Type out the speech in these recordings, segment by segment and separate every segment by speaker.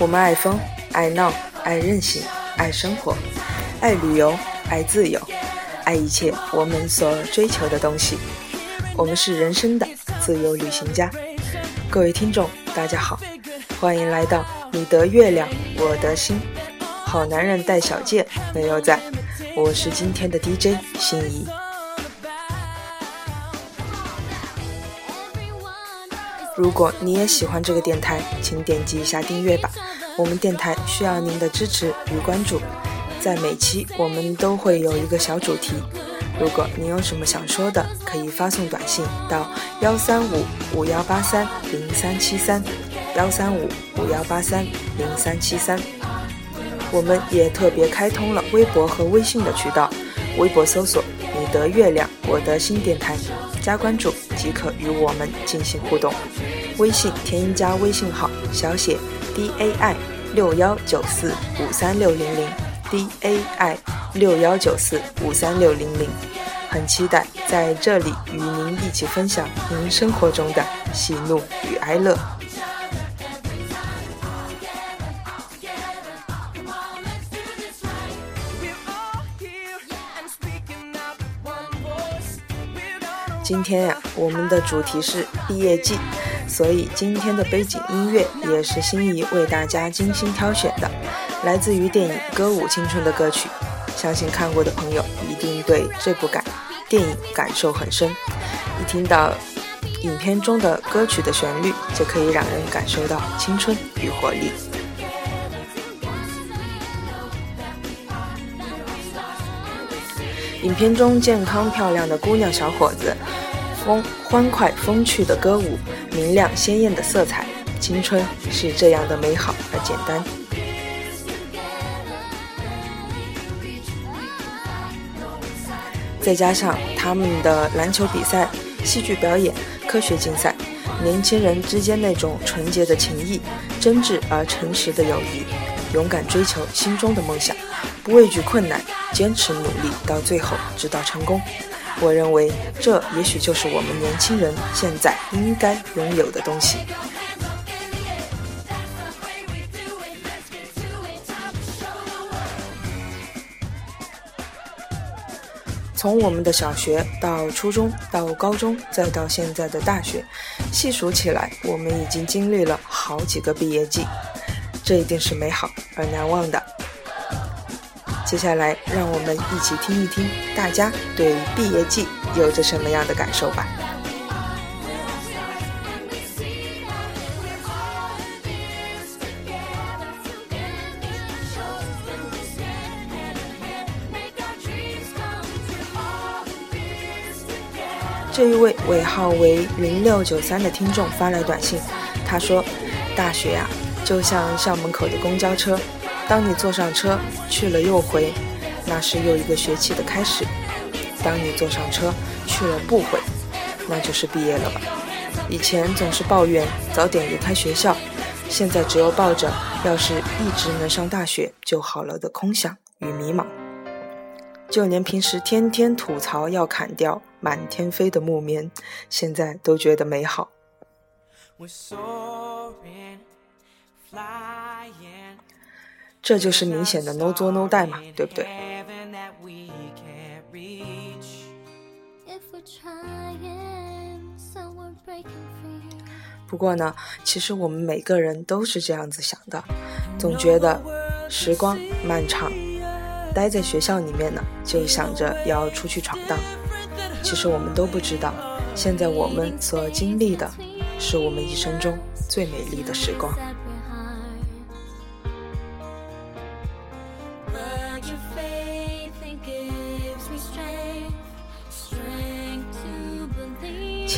Speaker 1: 我们爱疯，爱闹，爱任性，爱生活，爱旅游，爱自由，爱一切我们所追求的东西。我们是人生的自由旅行家。各位听众，大家好，欢迎来到你得月亮，我得心。好男人带小戒没有在，我是今天的 DJ 心仪。如果你也喜欢这个电台，请点击一下订阅吧。我们电台需要您的支持与关注。在每期我们都会有一个小主题，如果你有什么想说的，可以发送短信到幺三五五幺八三零三七三，幺三五五幺八三零三七三。我们也特别开通了微博和微信的渠道，微博搜索“你的月亮我的新电台”，加关注即可与我们进行互动。微信添加微信号小写 d a i 六幺九四五三六零零 d a i 六幺九四五三六零零，很期待在这里与您一起分享您生活中的喜怒与哀乐。今天呀，我们的主题是毕业季。所以今天的背景音乐也是心仪为大家精心挑选的，来自于电影《歌舞青春》的歌曲。相信看过的朋友一定对这部感电影感受很深。一听到影片中的歌曲的旋律，就可以让人感受到青春与活力。影片中健康漂亮的姑娘小伙子。风欢快风趣的歌舞，明亮鲜艳的色彩，青春是这样的美好而简单。再加上他们的篮球比赛、戏剧表演、科学竞赛，年轻人之间那种纯洁的情谊、真挚而诚实的友谊，勇敢追求心中的梦想，不畏惧困难，坚持努力到最后，直到成功。我认为，这也许就是我们年轻人现在应该拥有的东西。从我们的小学到初中，到高中，再到现在的大学，细数起来，我们已经经历了好几个毕业季，这一定是美好而难忘的。接下来，让我们一起听一听大家对毕业季有着什么样的感受吧。这一位尾号为零六九三的听众发来短信，他说：“大学呀，就像校门口的公交车。”当你坐上车去了又回，那是又一个学期的开始；当你坐上车去了不回，那就是毕业了吧。以前总是抱怨早点离开学校，现在只有抱着要是一直能上大学就好了的空想与迷茫。就连平时天天吐槽要砍掉满天飞的木棉，现在都觉得美好。这就是明显的 no 作 no die 嘛，对不对？不过呢，其实我们每个人都是这样子想的，总觉得时光漫长，待在学校里面呢，就想着要出去闯荡。其实我们都不知道，现在我们所经历的，是我们一生中最美丽的时光。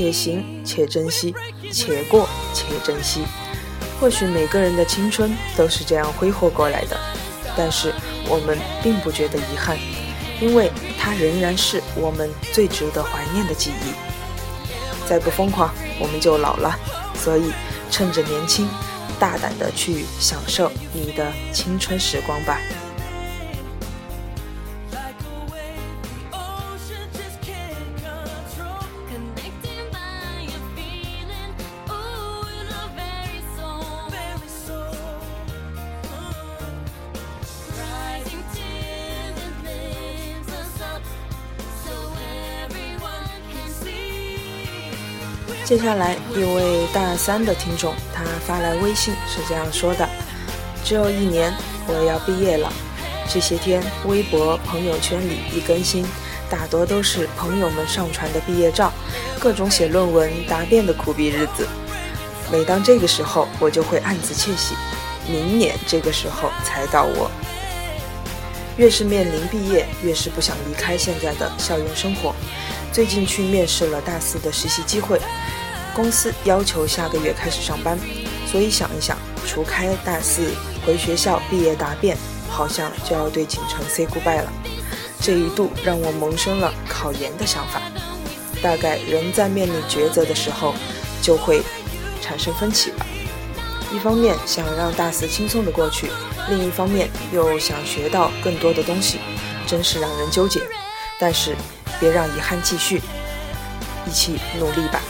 Speaker 1: 且行且珍惜，且过且珍惜。或许每个人的青春都是这样挥霍过来的，但是我们并不觉得遗憾，因为它仍然是我们最值得怀念的记忆。再不疯狂，我们就老了。所以，趁着年轻，大胆的去享受你的青春时光吧。接下来一位大三的听众，他发来微信是这样说的：“只有一年，我要毕业了。这些天微博、朋友圈里一更新，大多都是朋友们上传的毕业照，各种写论文、答辩的苦逼日子。每当这个时候，我就会暗自窃喜，明年这个时候才到我。越是面临毕业，越是不想离开现在的校园生活。最近去面试了大四的实习机会。”公司要求下个月开始上班，所以想一想，除开大四回学校毕业答辩，好像就要对锦城 say goodbye 了。这一度让我萌生了考研的想法。大概人在面临抉择的时候，就会产生分歧吧。一方面想让大四轻松的过去，另一方面又想学到更多的东西，真是让人纠结。但是别让遗憾继续，一起努力吧。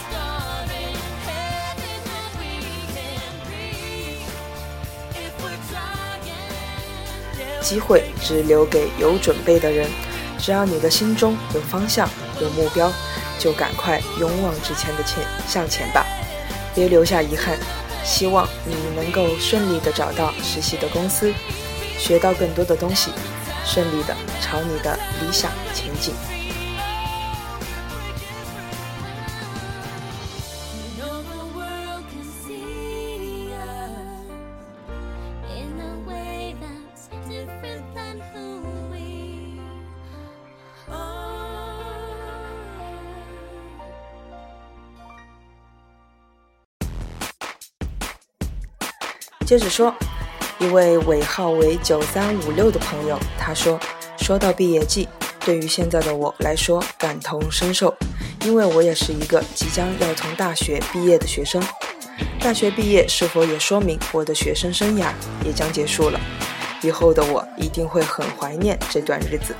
Speaker 1: 机会只留给有准备的人。只要你的心中有方向、有目标，就赶快勇往直前的前向前吧，别留下遗憾。希望你能够顺利的找到实习的公司，学到更多的东西，顺利的朝你的理想前进。接着说，一位尾号为九三五六的朋友，他说：“说到毕业季，对于现在的我来说感同身受，因为我也是一个即将要从大学毕业的学生。大学毕业是否也说明我的学生生涯也将结束了？以后的我一定会很怀念这段日子，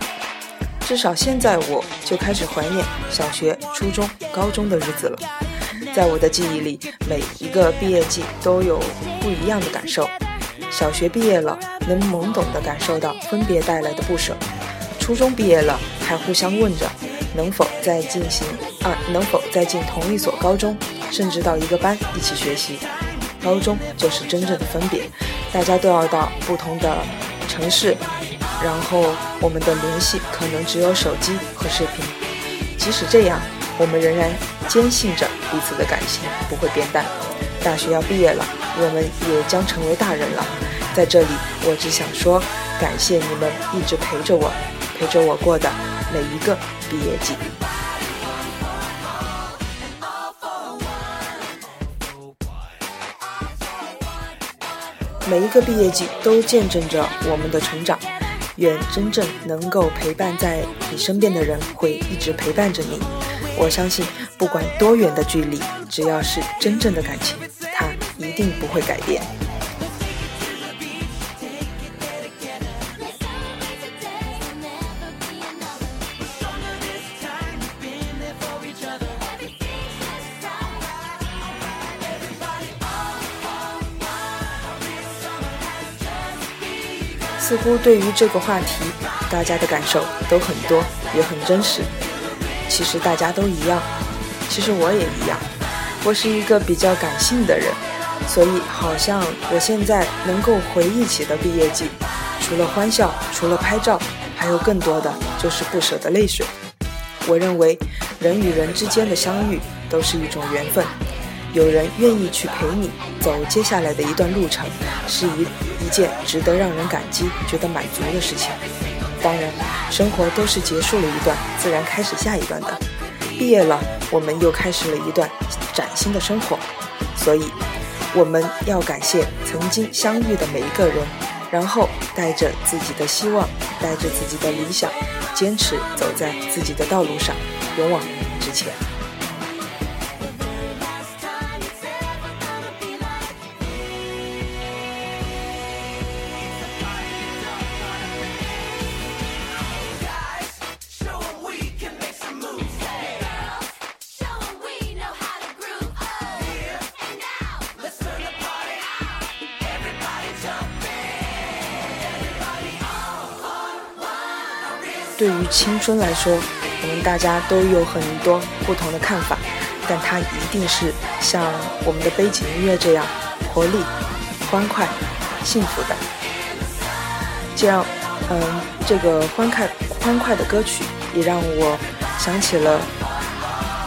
Speaker 1: 至少现在我就开始怀念小学、初中、高中的日子了。”在我的记忆里，每一个毕业季都有不一样的感受。小学毕业了，能懵懂地感受到分别带来的不舍；初中毕业了，还互相问着能否再进行啊，能否再进同一所高中，甚至到一个班一起学习。高中就是真正的分别，大家都要到不同的城市，然后我们的联系可能只有手机和视频。即使这样。我们仍然坚信着彼此的感情不会变淡。大学要毕业了，我们也将成为大人了。在这里，我只想说，感谢你们一直陪着我，陪着我过的每一个毕业季。每一个毕业季都见证着我们的成长。愿真正能够陪伴在你身边的人会一直陪伴着你。我相信，不管多远的距离，只要是真正的感情，定不会改变。似乎对于这个话题，大家的感受都很多，也很真实。其实大家都一样，其实我也一样。我是一个比较感性的人，所以好像我现在能够回忆起的毕业季，除了欢笑，除了拍照，还有更多的就是不舍的泪水。我认为人与人之间的相遇都是一种缘分，有人愿意去陪你走接下来的一段路程，是一一件值得让人感激、觉得满足的事情。当然，生活都是结束了一段，自然开始下一段的。毕业了，我们又开始了一段崭新的生活。所以，我们要感谢曾经相遇的每一个人，然后带着自己的希望，带着自己的理想，坚持走在自己的道路上，勇往直前。对于青春来说，我们大家都有很多不同的看法，
Speaker 2: 但它一定是像我们的背景音乐这样活力、欢快、幸福的。这样，嗯，这个欢快欢快的歌曲也让我想起了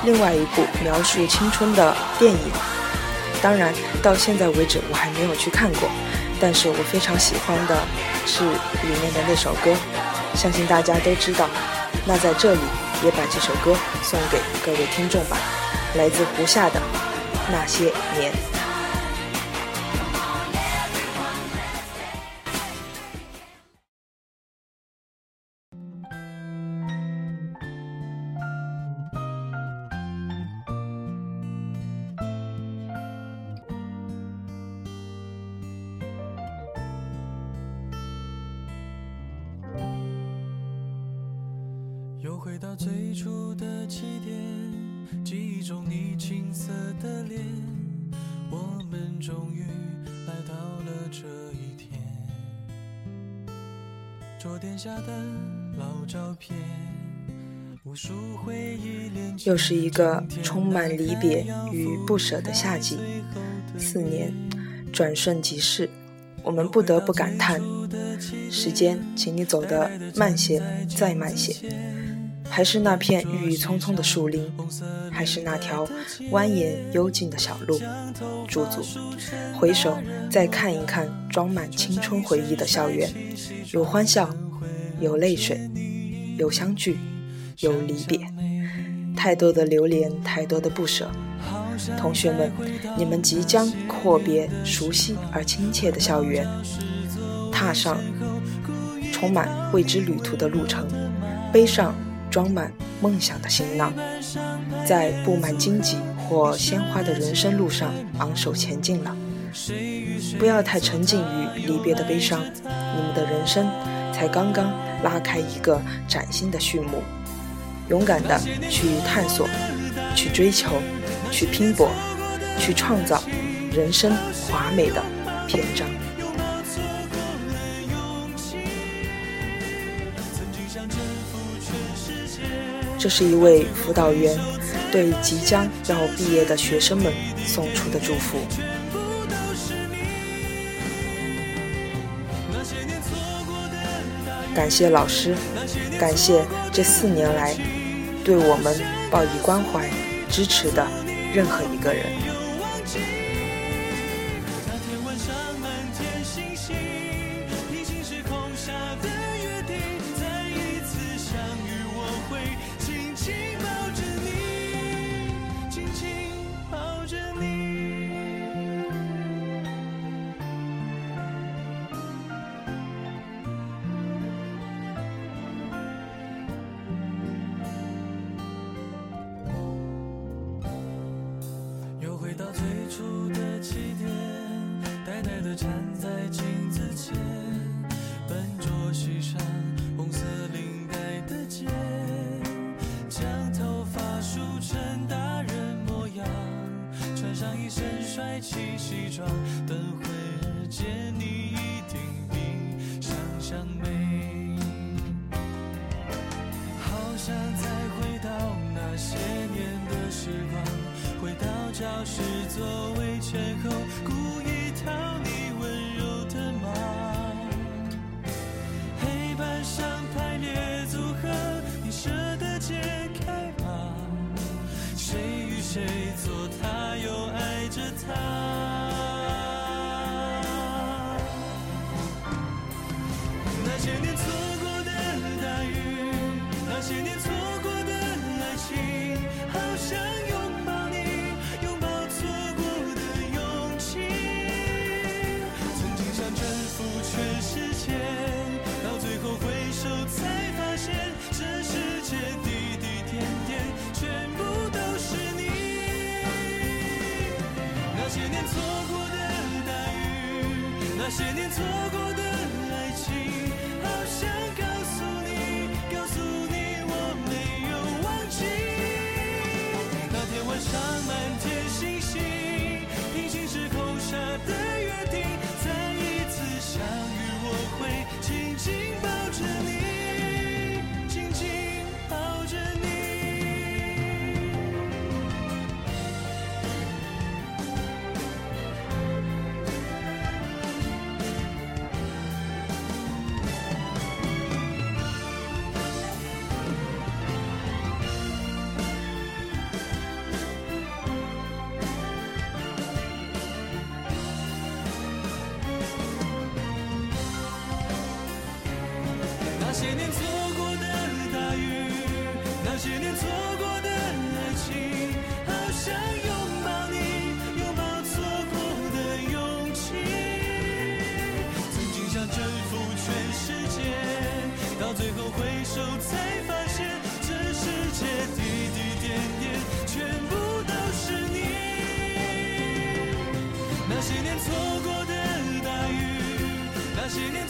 Speaker 2: 另外一部描述青春的电影。当然，到现在为止我还没有去看过，但是我非常喜欢的是里面的那首歌，相信大家都知道。那在这里也把这首歌送给各位听众吧，来自胡夏的《那些年》。终于来到了这一天。桌垫下的老照片，无数回忆连又是一个充满离别与不舍的夏季，四年转瞬即逝，我们不得不感叹：时间，请你走得慢些，再慢些。还是那片郁郁葱葱的树林，还是那条蜿蜒幽静的小路，驻足，回首再看一看装满青春回忆的校园，有欢笑，有泪水，有相聚，有离别，太多的留恋，太多的不舍。同学们，你们即将阔别熟悉而亲切的校园，踏上充满未知旅途的路程，背上。装满梦想的行囊，在布满荆棘或鲜花的人生路上昂首前进了。不要太沉浸于离别的悲伤，你们的人生才刚刚拉开一个崭新的序幕。勇敢的去探索，去追求，去拼搏，去创造人生华美的篇章。这是一位辅导员对即将要毕业的学生们送出的祝福。感谢老师，感谢这四年来对我们报以关怀、支持的任何一个人。一身帅气西装，等会儿见你。那些年错过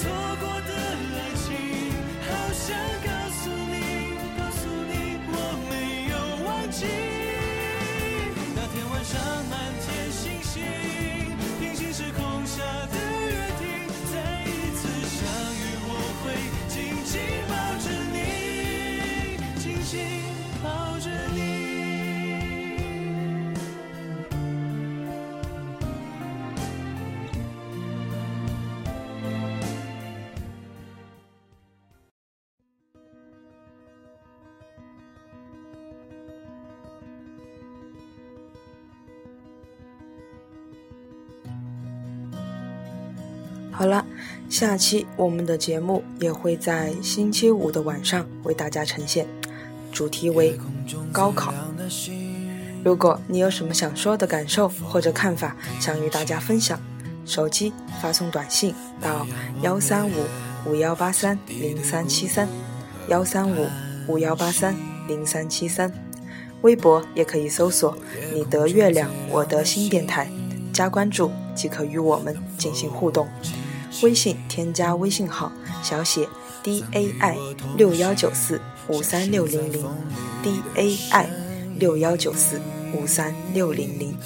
Speaker 2: 错过的爱情，好像好
Speaker 1: 了，下期我们的节目也会在星期五的晚上为大家呈现，主题为高考。如果你有什么想说的感受或者看法，想与大家分享，手机发送短信到幺三五五幺八三零三七三，幺三五五幺八三零三七三。微博也可以搜索“你得月亮，我得心”电台，加关注即可与我们进行互动。微信添加微信号小写 d a i 六幺九四五三六零零 d a i 六幺九四五三六零零。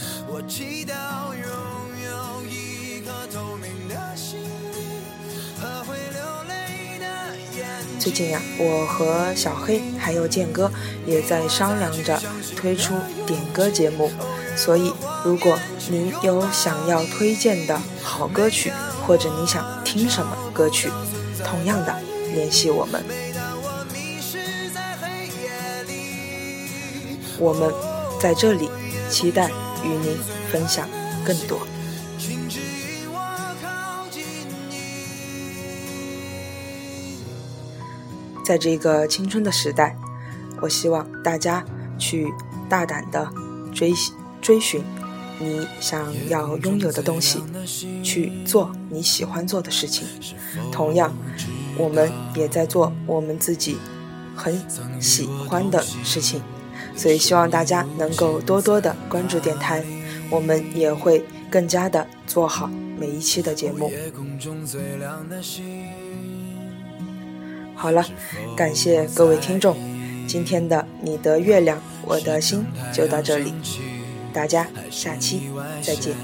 Speaker 1: 最近呀、我和小黑还有建哥也在商量着推出点歌节目，所以如果您有想要推荐的好歌曲，或者你想听什么歌曲，同样的联系我们，
Speaker 3: 我，
Speaker 1: 们在这里期待与您分享更多。在这个青春的时代，我希望大家去大胆的追追寻你想要拥有的东西，去做你喜欢做的事情。同样，我们也在做我们自己很喜欢的事情，所以希望大家能够多多的关注电台，我们也会更加的做好每一期的节目。好了，感谢各位听众，今天的你的月亮我的心就到这里，大家下期再见。